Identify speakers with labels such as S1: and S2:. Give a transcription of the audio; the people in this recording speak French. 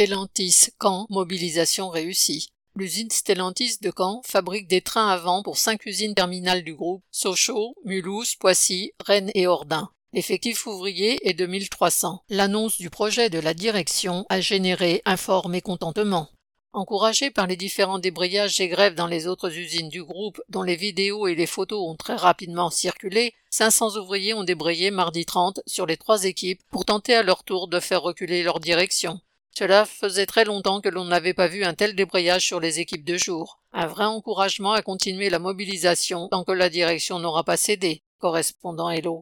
S1: Stellantis Caen, mobilisation réussie. L'usine Stellantis de Caen fabrique des trains à vent pour cinq usines terminales du groupe Sochaux, Mulhouse, Poissy, Rennes et Ordin. L'effectif ouvrier est de 1300. L'annonce du projet de la direction a généré un fort mécontentement. Encouragé par les différents débrayages et grèves dans les autres usines du groupe, dont les vidéos et les photos ont très rapidement circulé, 500 ouvriers ont débrayé mardi 30 sur les trois équipes pour tenter à leur tour de faire reculer leur direction. Cela faisait très longtemps que l'on n'avait pas vu un tel débrayage sur les équipes de jour. Un vrai encouragement à continuer la mobilisation tant que la direction n'aura pas cédé. Correspondant Hello.